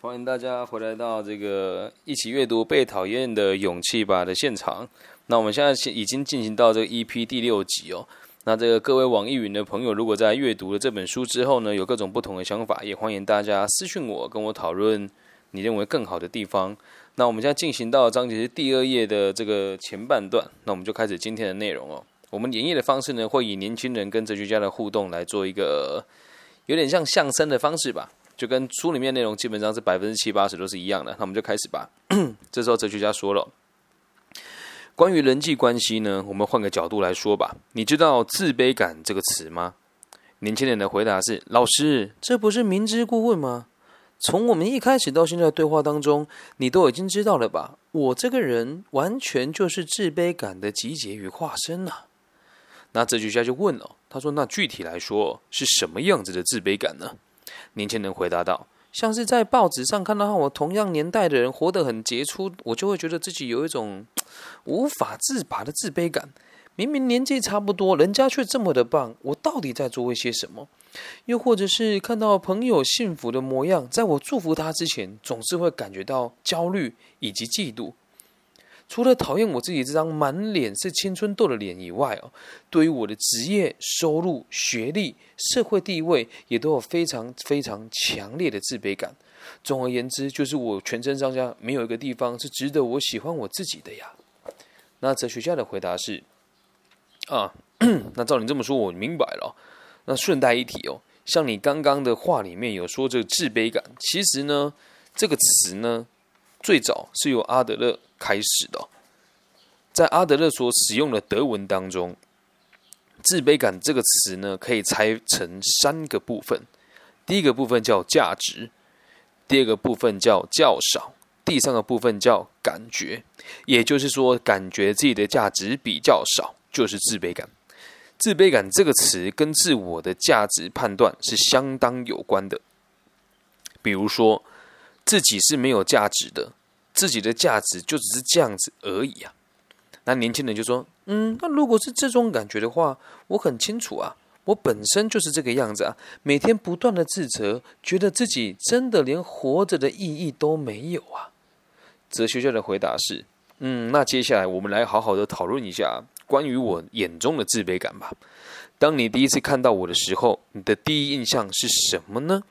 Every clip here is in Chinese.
欢迎大家回来到这个一起阅读《被讨厌的勇气吧》的现场。那我们现在已经进行到这个 EP 第六集哦。那这个各位网易云的朋友，如果在阅读了这本书之后呢，有各种不同的想法，也欢迎大家私讯我，跟我讨论你认为更好的地方。那我们现在进行到章节第二页的这个前半段，那我们就开始今天的内容哦。我们演绎的方式呢，会以年轻人跟哲学家的互动来做一个有点像相声的方式吧。就跟书里面内容基本上是百分之七八十都是一样的，那我们就开始吧。这时候哲学家说了，关于人际关系呢，我们换个角度来说吧。你知道“自卑感”这个词吗？年轻人的回答是：老师，这不是明知故问吗？从我们一开始到现在对话当中，你都已经知道了吧？我这个人完全就是自卑感的集结与化身呐。那哲学家就问了，他说：那具体来说是什么样子的自卑感呢？年轻人回答道：“像是在报纸上看到和我同样年代的人活得很杰出，我就会觉得自己有一种无法自拔的自卑感。明明年纪差不多，人家却这么的棒，我到底在做一些什么？又或者是看到朋友幸福的模样，在我祝福他之前，总是会感觉到焦虑以及嫉妒。”除了讨厌我自己这张满脸是青春痘的脸以外哦，对于我的职业、收入、学历、社会地位，也都有非常非常强烈的自卑感。总而言之，就是我全身上下没有一个地方是值得我喜欢我自己的呀。那哲学家的回答是：啊，那照你这么说，我明白了。那顺带一提哦，像你刚刚的话里面有说这个自卑感，其实呢，这个词呢，最早是由阿德勒。开始的，在阿德勒所使用的德文当中，“自卑感”这个词呢，可以拆成三个部分。第一个部分叫价值，第二个部分叫较少，第三个部分叫感觉。也就是说，感觉自己的价值比较少，就是自卑感。自卑感这个词跟自我的价值判断是相当有关的。比如说，自己是没有价值的。自己的价值就只是这样子而已啊！那年轻人就说：“嗯，那如果是这种感觉的话，我很清楚啊，我本身就是这个样子啊，每天不断的自责，觉得自己真的连活着的意义都没有啊。”哲学家的回答是：“嗯，那接下来我们来好好的讨论一下关于我眼中的自卑感吧。当你第一次看到我的时候，你的第一印象是什么呢？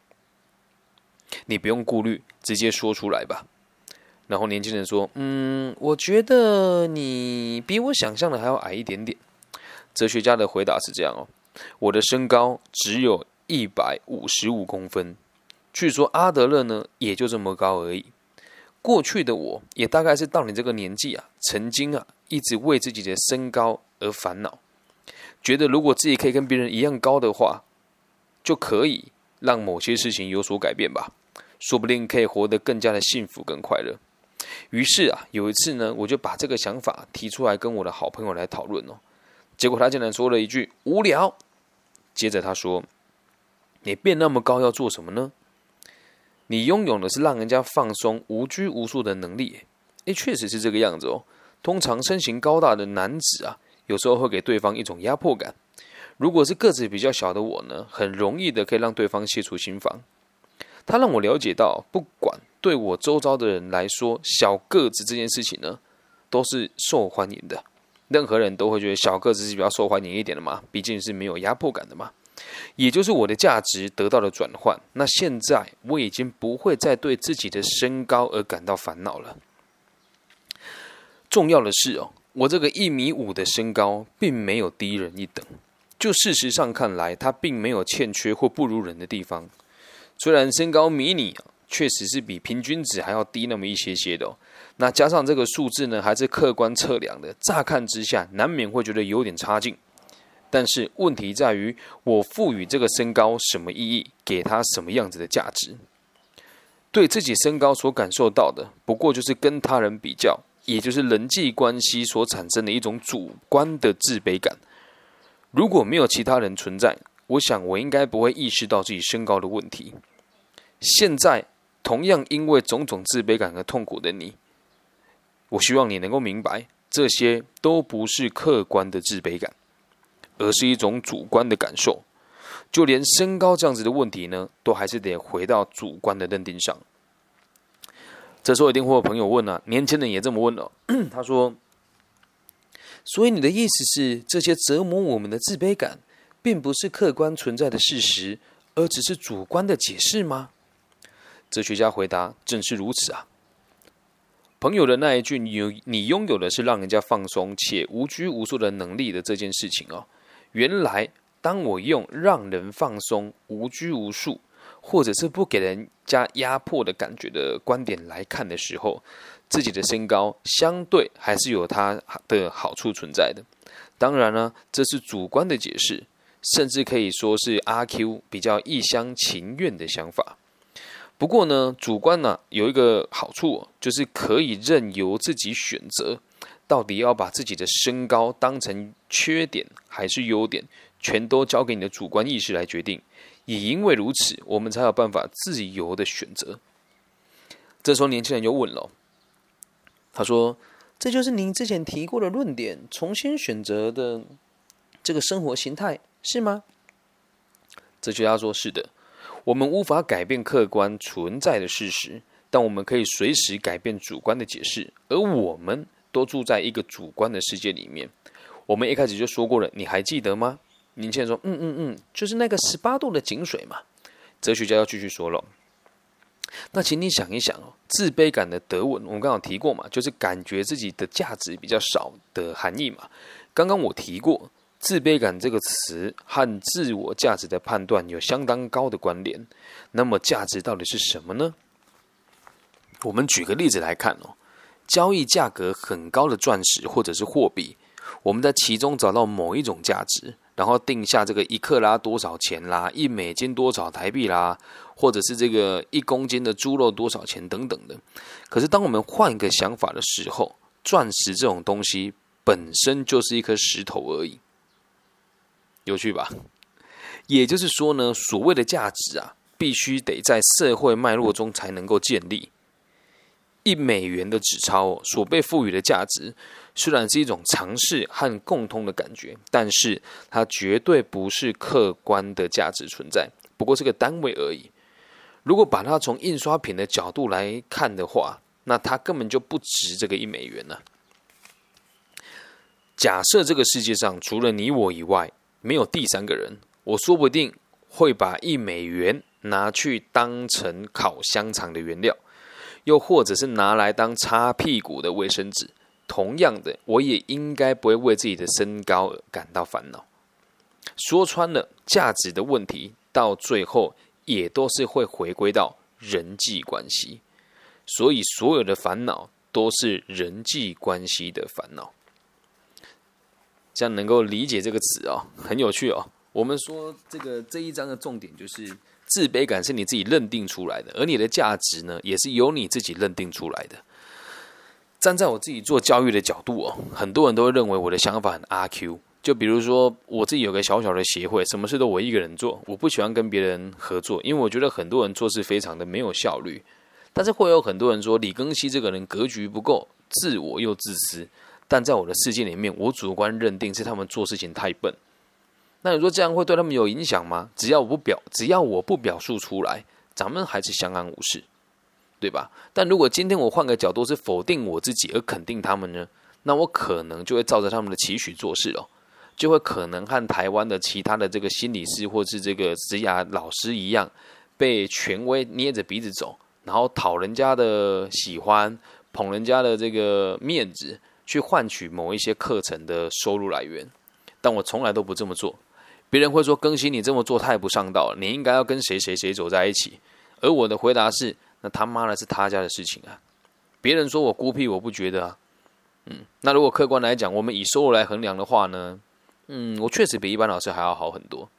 你不用顾虑，直接说出来吧。”然后年轻人说：“嗯，我觉得你比我想象的还要矮一点点。”哲学家的回答是这样哦：“我的身高只有一百五十五公分。据说阿德勒呢也就这么高而已。过去的我也大概是到你这个年纪啊，曾经啊一直为自己的身高而烦恼，觉得如果自己可以跟别人一样高的话，就可以让某些事情有所改变吧，说不定可以活得更加的幸福跟快乐。”于是啊，有一次呢，我就把这个想法提出来跟我的好朋友来讨论哦。结果他竟然说了一句“无聊”。接着他说：“你变那么高要做什么呢？你拥有的是让人家放松、无拘无束的能力。”诶，确实是这个样子哦。通常身形高大的男子啊，有时候会给对方一种压迫感。如果是个子比较小的我呢，很容易的可以让对方卸除心防。他让我了解到，不管。对我周遭的人来说，小个子这件事情呢，都是受欢迎的。任何人都会觉得小个子是比较受欢迎一点的嘛，毕竟是没有压迫感的嘛。也就是我的价值得到了转换。那现在我已经不会再对自己的身高而感到烦恼了。重要的是哦，我这个一米五的身高并没有低人一等。就事实上看来，它并没有欠缺或不如人的地方。虽然身高迷你。确实是比平均值还要低那么一些些的，哦。那加上这个数字呢，还是客观测量的，乍看之下难免会觉得有点差劲。但是问题在于，我赋予这个身高什么意义，给他什么样子的价值？对自己身高所感受到的，不过就是跟他人比较，也就是人际关系所产生的一种主观的自卑感。如果没有其他人存在，我想我应该不会意识到自己身高的问题。现在。同样因为种种自卑感和痛苦的你，我希望你能够明白，这些都不是客观的自卑感，而是一种主观的感受。就连身高这样子的问题呢，都还是得回到主观的认定上。这时候一定会有朋友问啊，年轻人也这么问了。他说：“所以你的意思是，这些折磨我们的自卑感，并不是客观存在的事实，而只是主观的解释吗？”哲学家回答：“正是如此啊。”朋友的那一句“你你拥有的是让人家放松且无拘无束的能力”的这件事情哦，原来当我用让人放松、无拘无束，或者是不给人家压迫的感觉的观点来看的时候，自己的身高相对还是有它的好处存在的。当然呢，这是主观的解释，甚至可以说是阿 Q 比较一厢情愿的想法。不过呢，主观呢有一个好处，就是可以任由自己选择，到底要把自己的身高当成缺点还是优点，全都交给你的主观意识来决定。也因为如此，我们才有办法自由的选择。这时候，年轻人又问了，他说：“这就是您之前提过的论点，重新选择的这个生活形态是吗？”哲学家说：“是的。”我们无法改变客观存在的事实，但我们可以随时改变主观的解释。而我们都住在一个主观的世界里面。我们一开始就说过了，你还记得吗？年轻人说：“嗯嗯嗯，就是那个十八度的井水嘛。”哲学家要继续说了。那请你想一想哦，自卑感的德文，我们刚刚提过嘛，就是感觉自己的价值比较少的含义嘛。刚刚我提过。自卑感这个词和自我价值的判断有相当高的关联。那么，价值到底是什么呢？我们举个例子来看哦，交易价格很高的钻石或者是货币，我们在其中找到某一种价值，然后定下这个一克拉多少钱啦，一美金多少台币啦，或者是这个一公斤的猪肉多少钱等等的。可是，当我们换一个想法的时候，钻石这种东西本身就是一颗石头而已。有趣吧？也就是说呢，所谓的价值啊，必须得在社会脉络中才能够建立。一美元的纸钞所被赋予的价值，虽然是一种尝试和共通的感觉，但是它绝对不是客观的价值存在，不过是个单位而已。如果把它从印刷品的角度来看的话，那它根本就不值这个一美元呢。假设这个世界上除了你我以外，没有第三个人，我说不定会把一美元拿去当成烤香肠的原料，又或者是拿来当擦屁股的卫生纸。同样的，我也应该不会为自己的身高而感到烦恼。说穿了，价值的问题到最后也都是会回归到人际关系，所以所有的烦恼都是人际关系的烦恼。这样能够理解这个词哦，很有趣哦。我们说这个这一章的重点就是自卑感是你自己认定出来的，而你的价值呢，也是由你自己认定出来的。站在我自己做教育的角度哦，很多人都会认为我的想法很阿 Q。就比如说我自己有个小小的协会，什么事都我一个人做，我不喜欢跟别人合作，因为我觉得很多人做事非常的没有效率。但是会有很多人说李庚希这个人格局不够，自我又自私。但在我的世界里面，我主观认定是他们做事情太笨。那你说这样会对他们有影响吗？只要我不表，只要我不表述出来，咱们还是相安无事，对吧？但如果今天我换个角度，是否定我自己而肯定他们呢？那我可能就会照着他们的期许做事了，就会可能和台湾的其他的这个心理师或是这个职涯老师一样，被权威捏着鼻子走，然后讨人家的喜欢，捧人家的这个面子。去换取某一些课程的收入来源，但我从来都不这么做。别人会说：“更新你这么做太不上道了，你应该要跟谁谁谁走在一起。”而我的回答是：“那他妈的是他家的事情啊！”别人说我孤僻，我不觉得啊。嗯，那如果客观来讲，我们以收入来衡量的话呢？嗯，我确实比一般老师还要好很多。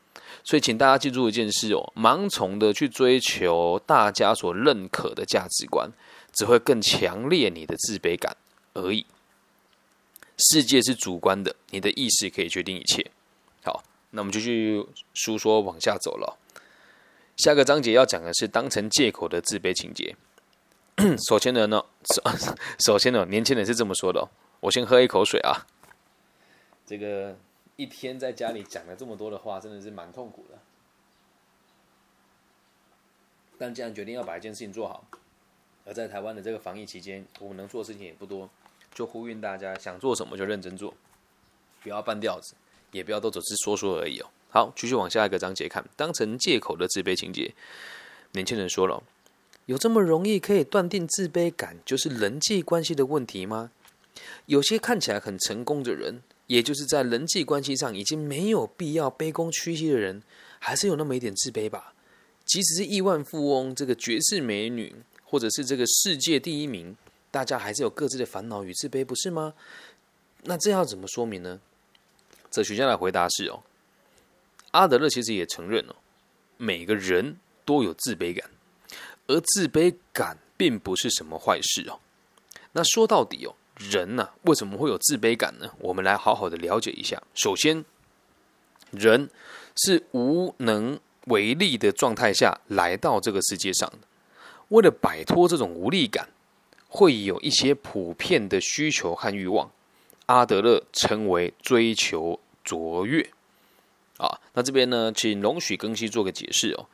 所以，请大家记住一件事哦：盲从的去追求大家所认可的价值观，只会更强烈你的自卑感而已。世界是主观的，你的意识可以决定一切。好，那我们就去书说往下走了。下个章节要讲的是当成借口的自卑情节。首先呢，首 首先呢，年轻人是这么说的。我先喝一口水啊。这个一天在家里讲了这么多的话，真的是蛮痛苦的。但既然决定要把一件事情做好，而在台湾的这个防疫期间，我们能做的事情也不多，就呼吁大家想做什么就认真做，不要半吊子，也不要都只是说说而已哦。好，继续往下一个章节看，当成借口的自卑情节。年轻人说了，有这么容易可以断定自卑感就是人际关系的问题吗？有些看起来很成功的人，也就是在人际关系上已经没有必要卑躬屈膝的人，还是有那么一点自卑吧？即使是亿万富翁、这个绝世美女，或者是这个世界第一名，大家还是有各自的烦恼与自卑，不是吗？那这要怎么说明呢？哲学家的回答是：哦，阿德勒其实也承认哦，每个人都有自卑感，而自卑感并不是什么坏事哦。那说到底哦。人呢，为什么会有自卑感呢？我们来好好的了解一下。首先，人是无能为力的状态下来到这个世界上的。为了摆脱这种无力感，会有一些普遍的需求和欲望。阿德勒称为追求卓越。啊，那这边呢，请容许更新做个解释哦。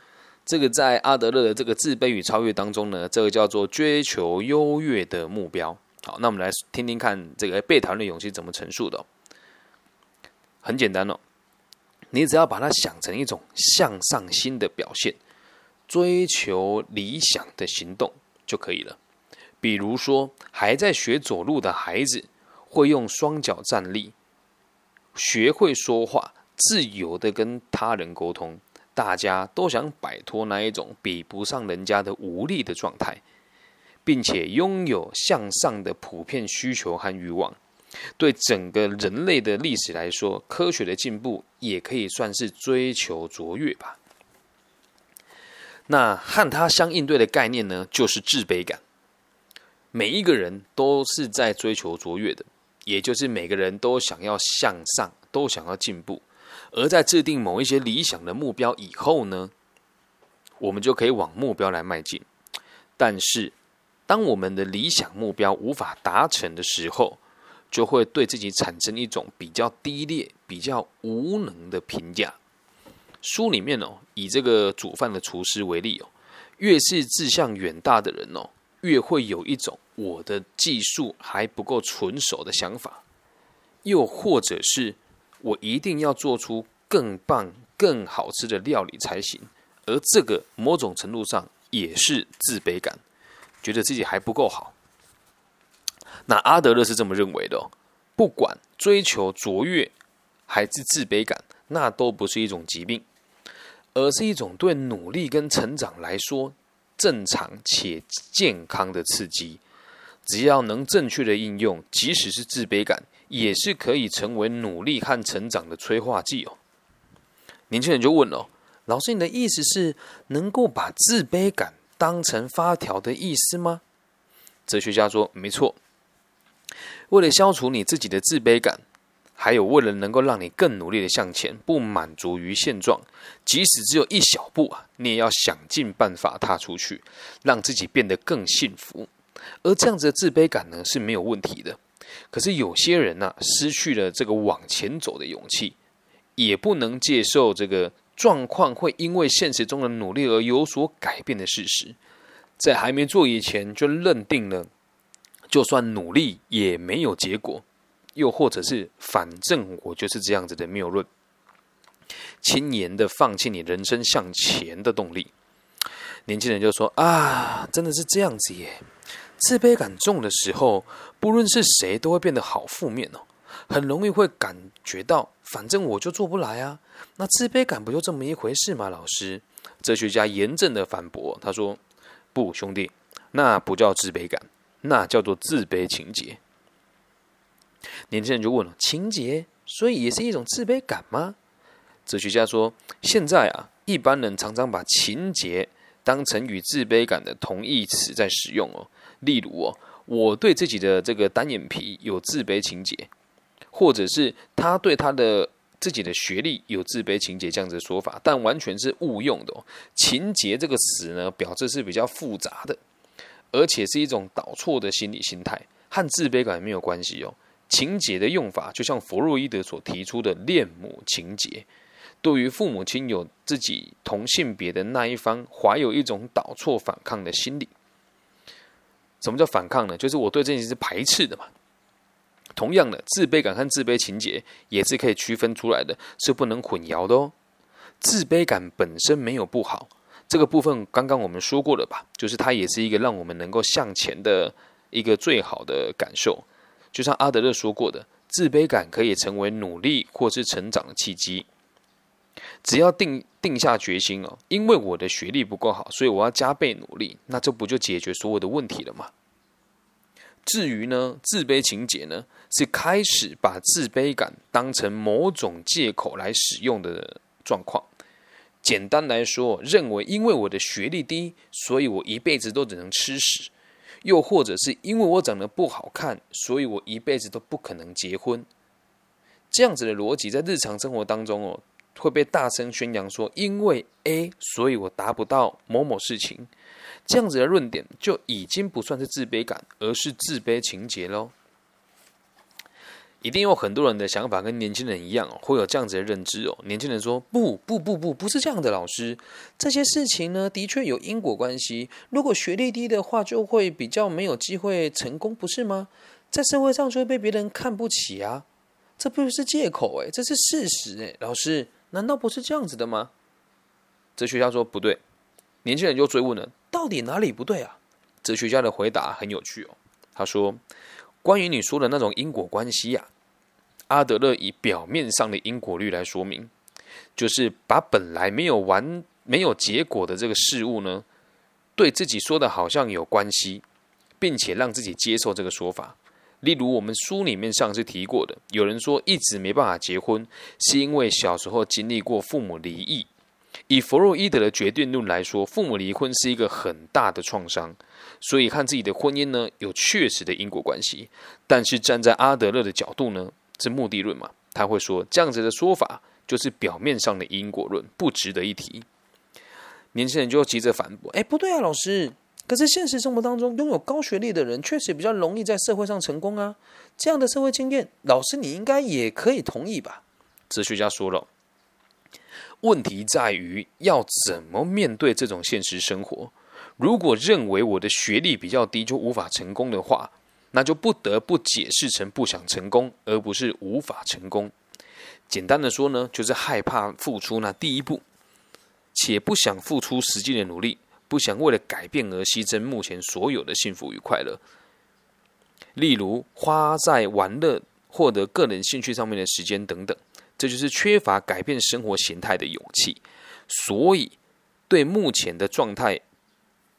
这个在阿德勒的这个自卑与超越当中呢，这个叫做追求优越的目标。好，那我们来听听看这个被讨厌的勇气怎么陈述的。很简单哦，你只要把它想成一种向上心的表现，追求理想的行动就可以了。比如说，还在学走路的孩子会用双脚站立，学会说话，自由的跟他人沟通。大家都想摆脱那一种比不上人家的无力的状态。并且拥有向上的普遍需求和欲望，对整个人类的历史来说，科学的进步也可以算是追求卓越吧。那和它相应对的概念呢，就是自卑感。每一个人都是在追求卓越的，也就是每个人都想要向上，都想要进步。而在制定某一些理想的目标以后呢，我们就可以往目标来迈进。但是，当我们的理想目标无法达成的时候，就会对自己产生一种比较低劣、比较无能的评价。书里面哦，以这个煮饭的厨师为例哦，越是志向远大的人哦，越会有一种我的技术还不够纯熟的想法，又或者是我一定要做出更棒、更好吃的料理才行，而这个某种程度上也是自卑感。觉得自己还不够好，那阿德勒是这么认为的：哦，不管追求卓越还是自卑感，那都不是一种疾病，而是一种对努力跟成长来说正常且健康的刺激。只要能正确的应用，即使是自卑感，也是可以成为努力和成长的催化剂哦。年轻人就问了：老师，你的意思是能够把自卑感？当成发条的意思吗？哲学家说：“没错。为了消除你自己的自卑感，还有为了能够让你更努力的向前，不满足于现状，即使只有一小步啊，你也要想尽办法踏出去，让自己变得更幸福。而这样子的自卑感呢是没有问题的。可是有些人呢，失去了这个往前走的勇气，也不能接受这个。”状况会因为现实中的努力而有所改变的事实，在还没做以前就认定了，就算努力也没有结果，又或者是反正我就是这样子的谬论，轻言的放弃你人生向前的动力。年轻人就说：“啊，真的是这样子耶！自卑感重的时候，不论是谁都会变得好负面哦，很容易会感觉到，反正我就做不来啊。”那自卑感不就这么一回事吗？老师，哲学家严正的反驳，他说：“不，兄弟，那不叫自卑感，那叫做自卑情节。”年轻人就问了：“情节，所以也是一种自卑感吗？”哲学家说：“现在啊，一般人常常把情节当成与自卑感的同义词在使用哦。例如哦，我对自己的这个单眼皮有自卑情节，或者是他对他的。”自己的学历有自卑情节这样子的说法，但完全是误用的哦。情节这个词呢，表示是比较复杂的，而且是一种导错的心理心态，和自卑感没有关系哦。情节的用法，就像弗洛伊德所提出的恋母情节，对于父母亲有自己同性别的那一方，怀有一种导错反抗的心理。什么叫反抗呢？就是我对这件事排斥的嘛。同样的，自卑感和自卑情节也是可以区分出来的，是不能混淆的哦。自卑感本身没有不好，这个部分刚刚我们说过了吧？就是它也是一个让我们能够向前的一个最好的感受。就像阿德勒说过的，自卑感可以成为努力或是成长的契机。只要定定下决心哦，因为我的学历不够好，所以我要加倍努力，那这不就解决所有的问题了吗？至于呢，自卑情节呢，是开始把自卑感当成某种借口来使用的状况。简单来说，认为因为我的学历低，所以我一辈子都只能吃屎；又或者是因为我长得不好看，所以我一辈子都不可能结婚。这样子的逻辑在日常生活当中哦，会被大声宣扬说，因为 A，所以我达不到某某事情。这样子的论点就已经不算是自卑感，而是自卑情节喽。一定有很多人的想法跟年轻人一样哦，会有这样子的认知哦。年轻人说：“不不不不，不是这样的，老师，这些事情呢，的确有因果关系。如果学历低的话，就会比较没有机会成功，不是吗？在社会上就会被别人看不起啊，这不是借口诶，这是事实诶。老师，难道不是这样子的吗？”哲学家说：“不对。”年轻人就追问了。到底哪里不对啊？哲学家的回答很有趣哦。他说：“关于你说的那种因果关系呀，阿德勒以表面上的因果律来说明，就是把本来没有完、没有结果的这个事物呢，对自己说的好像有关系，并且让自己接受这个说法。例如，我们书里面上次提过的，有人说一直没办法结婚，是因为小时候经历过父母离异。”以弗洛伊德的决定论来说，父母离婚是一个很大的创伤，所以和自己的婚姻呢有确实的因果关系。但是站在阿德勒的角度呢，是目的论嘛，他会说这样子的说法就是表面上的因果论，不值得一提。年轻人就急着反驳：“哎，不对啊，老师！可是现实生活当中，拥有高学历的人确实比较容易在社会上成功啊。这样的社会经验，老师你应该也可以同意吧？”哲学家说了。问题在于要怎么面对这种现实生活。如果认为我的学历比较低就无法成功的话，那就不得不解释成不想成功，而不是无法成功。简单的说呢，就是害怕付出那第一步，且不想付出实际的努力，不想为了改变而牺牲目前所有的幸福与快乐。例如花在玩乐、获得个人兴趣上面的时间等等。这就是缺乏改变生活形态的勇气，所以对目前的状态，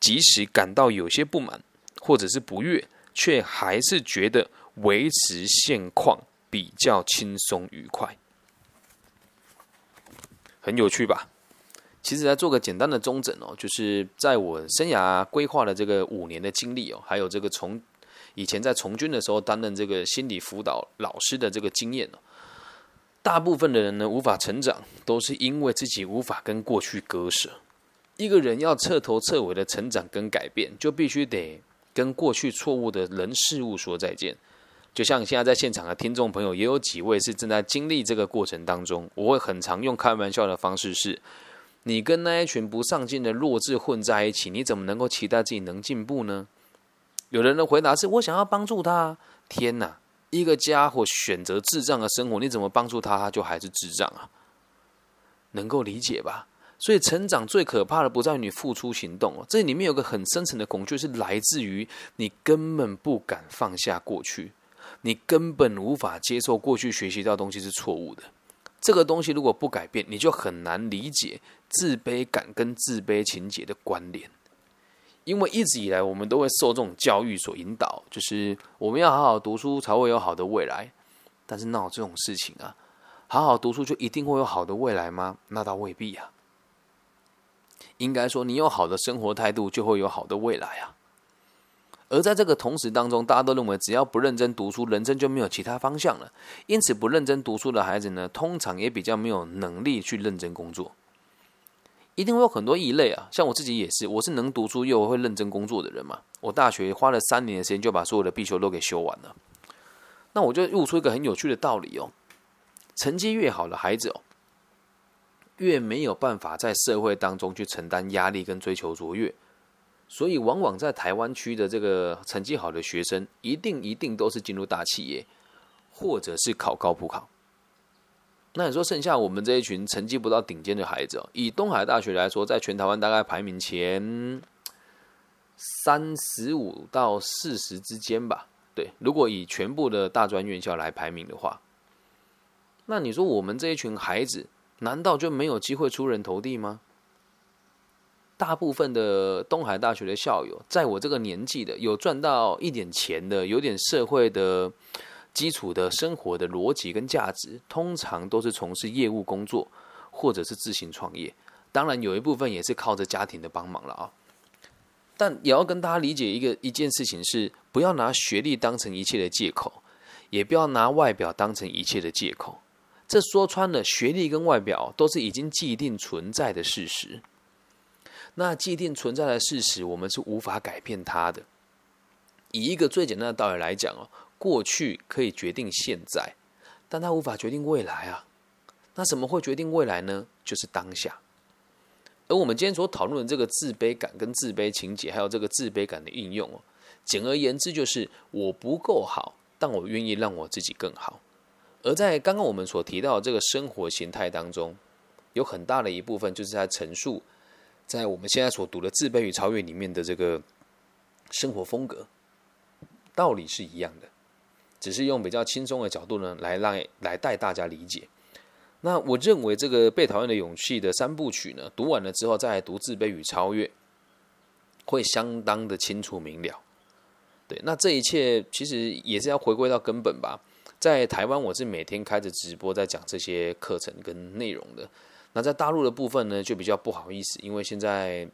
即使感到有些不满或者是不悦，却还是觉得维持现况比较轻松愉快，很有趣吧？其实来做个简单的中诊哦，就是在我生涯规划的这个五年的经历哦，还有这个从以前在从军的时候担任这个心理辅导老师的这个经验哦。大部分的人呢，无法成长，都是因为自己无法跟过去割舍。一个人要彻头彻尾的成长跟改变，就必须得跟过去错误的人事物说再见。就像现在在现场的听众朋友，也有几位是正在经历这个过程当中。我会很常用开玩笑的方式是：你跟那一群不上进的弱智混在一起，你怎么能够期待自己能进步呢？有人的回答是：我想要帮助他。天哪！一个家伙选择智障的生活，你怎么帮助他，他就还是智障啊？能够理解吧？所以成长最可怕的不在于你付出行动哦，这里面有个很深层的恐惧，是来自于你根本不敢放下过去，你根本无法接受过去学习到东西是错误的。这个东西如果不改变，你就很难理解自卑感跟自卑情节的关联。因为一直以来，我们都会受这种教育所引导，就是我们要好好读书才会有好的未来。但是闹这种事情啊，好好读书就一定会有好的未来吗？那倒未必啊。应该说，你有好的生活态度，就会有好的未来啊。而在这个同时当中，大家都认为，只要不认真读书，人生就没有其他方向了。因此，不认真读书的孩子呢，通常也比较没有能力去认真工作。一定会有很多异类啊，像我自己也是，我是能读书又会认真工作的人嘛。我大学花了三年的时间就把所有的必修都给修完了。那我就悟出一个很有趣的道理哦：成绩越好的孩子哦，越没有办法在社会当中去承担压力跟追求卓越。所以往往在台湾区的这个成绩好的学生，一定一定都是进入大企业，或者是考高普考。那你说剩下我们这一群成绩不到顶尖的孩子哦，以东海大学来说，在全台湾大概排名前三十五到四十之间吧。对，如果以全部的大专院校来排名的话，那你说我们这一群孩子，难道就没有机会出人头地吗？大部分的东海大学的校友，在我这个年纪的，有赚到一点钱的，有点社会的。基础的生活的逻辑跟价值，通常都是从事业务工作，或者是自行创业。当然，有一部分也是靠着家庭的帮忙了啊。但也要跟大家理解一个一件事情是：不要拿学历当成一切的借口，也不要拿外表当成一切的借口。这说穿了，学历跟外表都是已经既定存在的事实。那既定存在的事实，我们是无法改变它的。以一个最简单的道理来讲哦。过去可以决定现在，但它无法决定未来啊。那什么会决定未来呢？就是当下。而我们今天所讨论的这个自卑感跟自卑情节，还有这个自卑感的应用哦，简而言之就是我不够好，但我愿意让我自己更好。而在刚刚我们所提到的这个生活形态当中，有很大的一部分就是在陈述，在我们现在所读的《自卑与超越》里面的这个生活风格，道理是一样的。只是用比较轻松的角度呢，来让来带大家理解。那我认为这个被讨厌的勇气的三部曲呢，读完了之后再来读自卑与超越，会相当的清楚明了。对，那这一切其实也是要回归到根本吧。在台湾，我是每天开着直播在讲这些课程跟内容的。那在大陆的部分呢，就比较不好意思，因为现在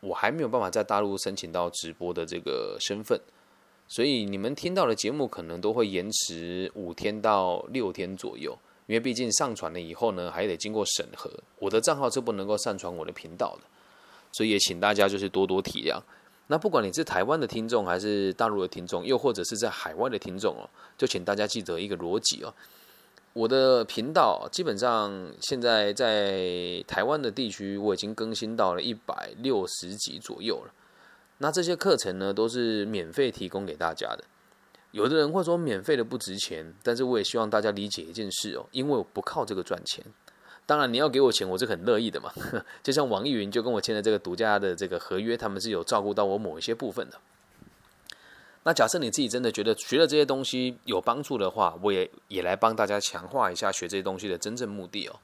我还没有办法在大陆申请到直播的这个身份。所以你们听到的节目可能都会延迟五天到六天左右，因为毕竟上传了以后呢，还得经过审核。我的账号是不能够上传我的频道的，所以也请大家就是多多体谅。那不管你是台湾的听众，还是大陆的听众，又或者是在海外的听众哦，就请大家记得一个逻辑哦。我的频道基本上现在在台湾的地区，我已经更新到了一百六十集左右了。那这些课程呢，都是免费提供给大家的。有的人会说免费的不值钱，但是我也希望大家理解一件事哦，因为我不靠这个赚钱。当然，你要给我钱，我是很乐意的嘛。就像网易云就跟我签的这个独家的这个合约，他们是有照顾到我某一些部分的。那假设你自己真的觉得学了这些东西有帮助的话，我也也来帮大家强化一下学这些东西的真正目的哦。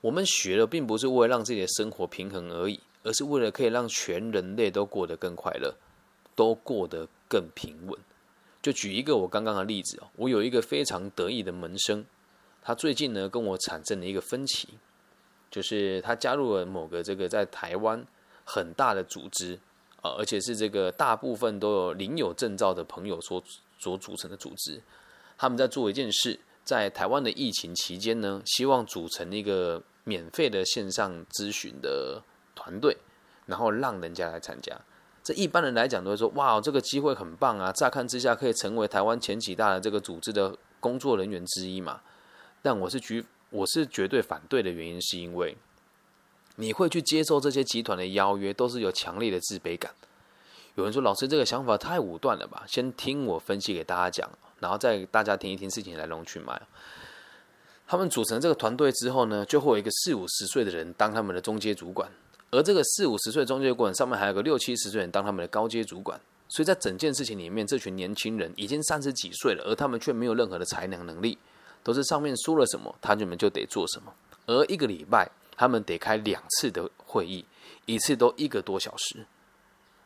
我们学了，并不是为了让自己的生活平衡而已。而是为了可以让全人类都过得更快乐，都过得更平稳。就举一个我刚刚的例子哦，我有一个非常得意的门生，他最近呢跟我产生了一个分歧，就是他加入了某个这个在台湾很大的组织啊，而且是这个大部分都有领有证照的朋友所所组成的组织。他们在做一件事，在台湾的疫情期间呢，希望组成一个免费的线上咨询的。团队，然后让人家来参加。这一般人来讲都会说：“哇，这个机会很棒啊！乍看之下可以成为台湾前几大的这个组织的工作人员之一嘛。”但我是绝我是绝对反对的原因，是因为你会去接受这些集团的邀约，都是有强烈的自卑感。有人说：“老师，这个想法太武断了吧？”先听我分析给大家讲，然后再大家听一听事情来龙去脉。他们组成这个团队之后呢，就会有一个四五十岁的人当他们的中阶主管。而这个四五十岁中介管上面还有个六七十岁人当他们的高阶主管，所以在整件事情里面，这群年轻人已经三十几岁了，而他们却没有任何的才能能力，都是上面说了什么，他们就得做什么。而一个礼拜，他们得开两次的会议，一次都一个多小时。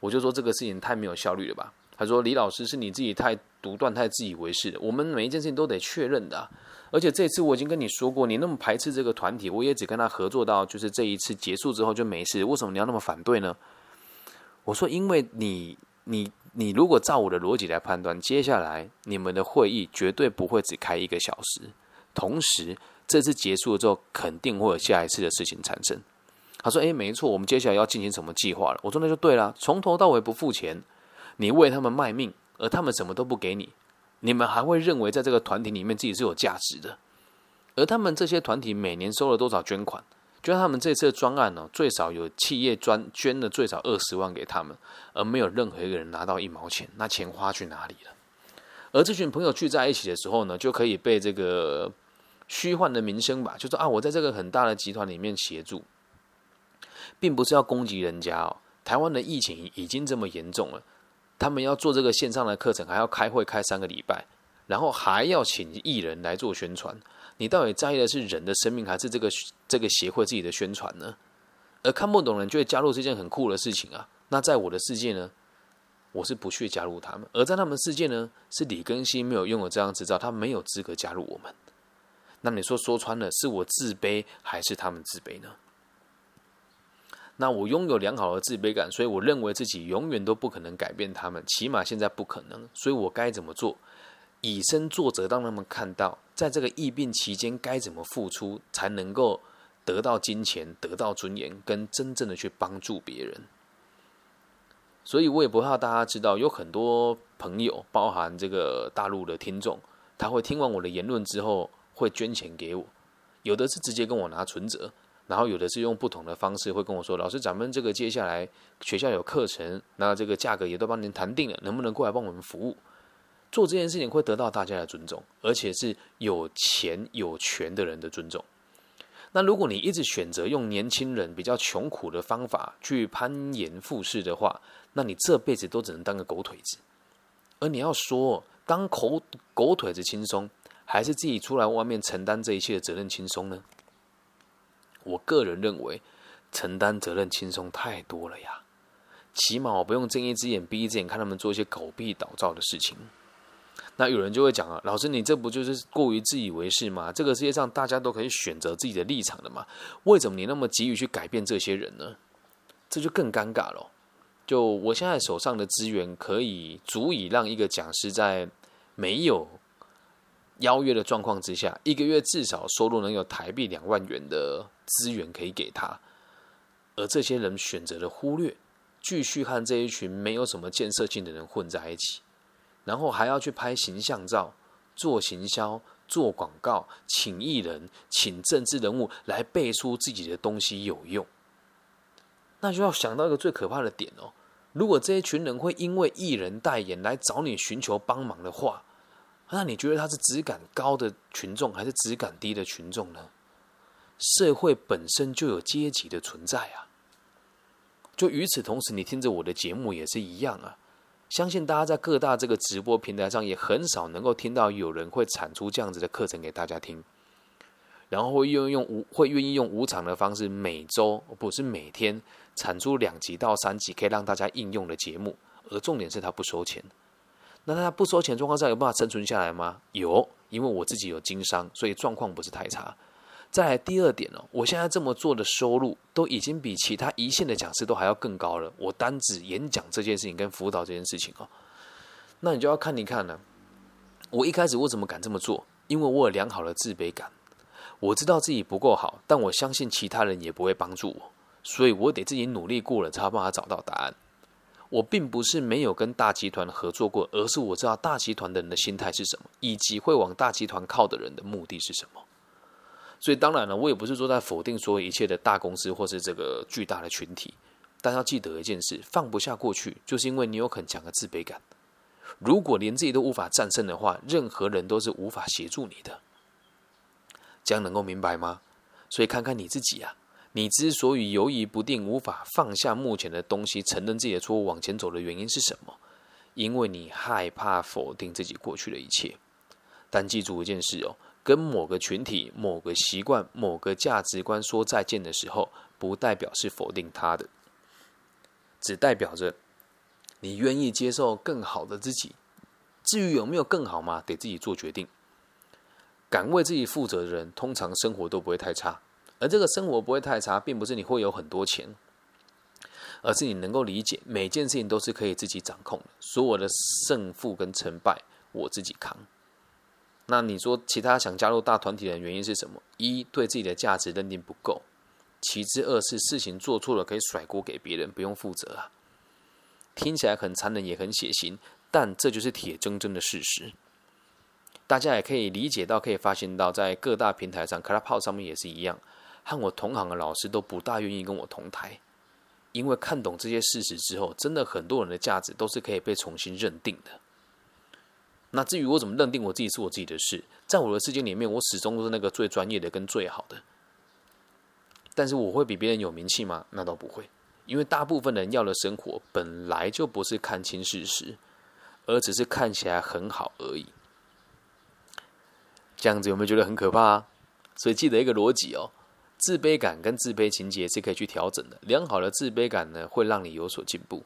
我就说这个事情太没有效率了吧？他说：“李老师是你自己太独断、太自以为是的，我们每一件事情都得确认的。”而且这次我已经跟你说过，你那么排斥这个团体，我也只跟他合作到就是这一次结束之后就没事。为什么你要那么反对呢？我说，因为你你你如果照我的逻辑来判断，接下来你们的会议绝对不会只开一个小时，同时这次结束了之后，肯定会有下一次的事情产生。他说：“诶，没错，我们接下来要进行什么计划了？”我说：“那就对了，从头到尾不付钱，你为他们卖命，而他们什么都不给你。”你们还会认为在这个团体里面自己是有价值的，而他们这些团体每年收了多少捐款，就像他们这次的专案呢，最少有企业专捐了最少二十万给他们，而没有任何一个人拿到一毛钱，那钱花去哪里了？而这群朋友聚在一起的时候呢，就可以被这个虚幻的名声吧，就说啊，我在这个很大的集团里面协助，并不是要攻击人家哦。台湾的疫情已经这么严重了，他们要做这个线上的课程，还要开会开三个礼拜，然后还要请艺人来做宣传。你到底在意的是人的生命，还是这个这个协会自己的宣传呢？而看不懂人就会加入是件很酷的事情啊。那在我的世界呢，我是不去加入他们；而在他们世界呢，是李根熙没有拥有这样执照，他没有资格加入我们。那你说说穿了，是我自卑还是他们自卑呢？那我拥有良好的自卑感，所以我认为自己永远都不可能改变他们，起码现在不可能。所以我该怎么做？以身作则，让他们看到，在这个疫病期间该怎么付出，才能够得到金钱、得到尊严，跟真正的去帮助别人。所以我也不怕大家知道，有很多朋友，包含这个大陆的听众，他会听完我的言论之后，会捐钱给我，有的是直接跟我拿存折。然后有的是用不同的方式会跟我说：“老师，咱们这个接下来学校有课程，那这个价格也都帮您谈定了，能不能过来帮我们服务？做这件事情会得到大家的尊重，而且是有钱有权的人的尊重。那如果你一直选择用年轻人比较穷苦的方法去攀岩附势的话，那你这辈子都只能当个狗腿子。而你要说当狗狗腿子轻松，还是自己出来外面承担这一切的责任轻松呢？”我个人认为，承担责任轻松太多了呀。起码我不用睁一只眼闭一只眼看他们做一些狗屁倒灶的事情。那有人就会讲啊，老师，你这不就是过于自以为是吗？这个世界上大家都可以选择自己的立场的嘛，为什么你那么急于去改变这些人呢？这就更尴尬了。就我现在手上的资源，可以足以让一个讲师在没有。邀约的状况之下，一个月至少收入能有台币两万元的资源可以给他，而这些人选择了忽略，继续和这一群没有什么建设性的人混在一起，然后还要去拍形象照、做行销、做广告、请艺人、请政治人物来背书自己的东西有用，那就要想到一个最可怕的点哦，如果这一群人会因为艺人代言来找你寻求帮忙的话。那你觉得他是质感高的群众还是质感低的群众呢？社会本身就有阶级的存在啊。就与此同时，你听着我的节目也是一样啊。相信大家在各大这个直播平台上也很少能够听到有人会产出这样子的课程给大家听，然后会用用无会愿意用无偿的方式，每周不是每天产出两集到三集可以让大家应用的节目，而重点是他不收钱。那他不收钱状况下有办法生存下来吗？有，因为我自己有经商，所以状况不是太差。再来第二点哦，我现在这么做的收入都已经比其他一线的讲师都还要更高了。我单指演讲这件事情跟辅导这件事情哦，那你就要看一看了。我一开始为什么敢这么做？因为我有良好的自卑感，我知道自己不够好，但我相信其他人也不会帮助我，所以我得自己努力过了，才有办法找到答案。我并不是没有跟大集团合作过，而是我知道大集团的人的心态是什么，以及会往大集团靠的人的目的是什么。所以当然了，我也不是说在否定所有一切的大公司或是这个巨大的群体，但要记得一件事：放不下过去，就是因为你有很强的自卑感。如果连自己都无法战胜的话，任何人都是无法协助你的。这样能够明白吗？所以看看你自己啊。你之所以犹疑不定、无法放下目前的东西、承认自己的错误、往前走的原因是什么？因为你害怕否定自己过去的一切。但记住一件事哦，跟某个群体、某个习惯、某个价值观说再见的时候，不代表是否定他的，只代表着你愿意接受更好的自己。至于有没有更好嘛？得自己做决定。敢为自己负责的人，通常生活都不会太差。而这个生活不会太差，并不是你会有很多钱，而是你能够理解每件事情都是可以自己掌控的，所有的胜负跟成败我自己扛。那你说其他想加入大团体的原因是什么？一对自己的价值认定不够，其次二是事情做错了可以甩锅给别人，不用负责啊。听起来很残忍也很血腥，但这就是铁铮铮的事实。大家也可以理解到，可以发现到，在各大平台上 c l u b h o u s e 上面也是一样。和我同行的老师都不大愿意跟我同台，因为看懂这些事实之后，真的很多人的价值都是可以被重新认定的。那至于我怎么认定我自己是我自己的事，在我的世界里面，我始终都是那个最专业的跟最好的。但是我会比别人有名气吗？那倒不会，因为大部分人要的生活本来就不是看清事实，而只是看起来很好而已。这样子有没有觉得很可怕？啊？所以记得一个逻辑哦，自卑感跟自卑情节是可以去调整的。良好的自卑感呢，会让你有所进步；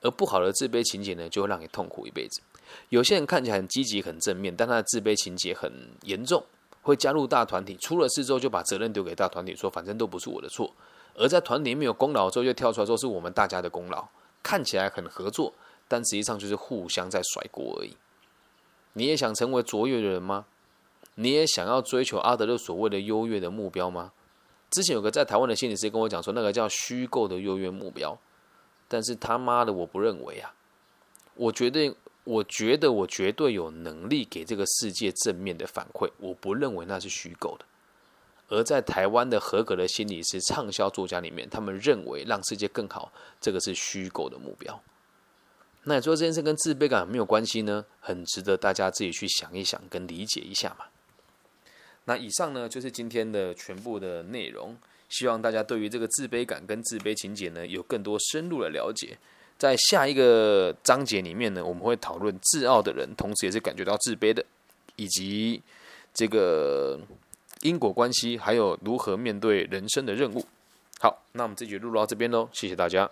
而不好的自卑情节呢，就会让你痛苦一辈子。有些人看起来很积极、很正面，但他的自卑情节很严重，会加入大团体，出了事之后就把责任丢给大团体，说反正都不是我的错。而在团体里面有功劳之后，就跳出来说是我们大家的功劳，看起来很合作，但实际上就是互相在甩锅而已。你也想成为卓越的人吗？你也想要追求阿德勒所谓的优越的目标吗？之前有个在台湾的心理师跟我讲说，那个叫虚构的优越目标，但是他妈的我不认为啊，我觉得。我觉得我绝对有能力给这个世界正面的反馈，我不认为那是虚构的。而在台湾的合格的心理师、畅销作家里面，他们认为让世界更好，这个是虚构的目标。那你说这件事跟自卑感有没有关系呢？很值得大家自己去想一想，跟理解一下嘛。那以上呢，就是今天的全部的内容。希望大家对于这个自卑感跟自卑情节呢，有更多深入的了解。在下一个章节里面呢，我们会讨论自傲的人，同时也是感觉到自卑的，以及这个因果关系，还有如何面对人生的任务。好，那我们这集录到这边喽，谢谢大家。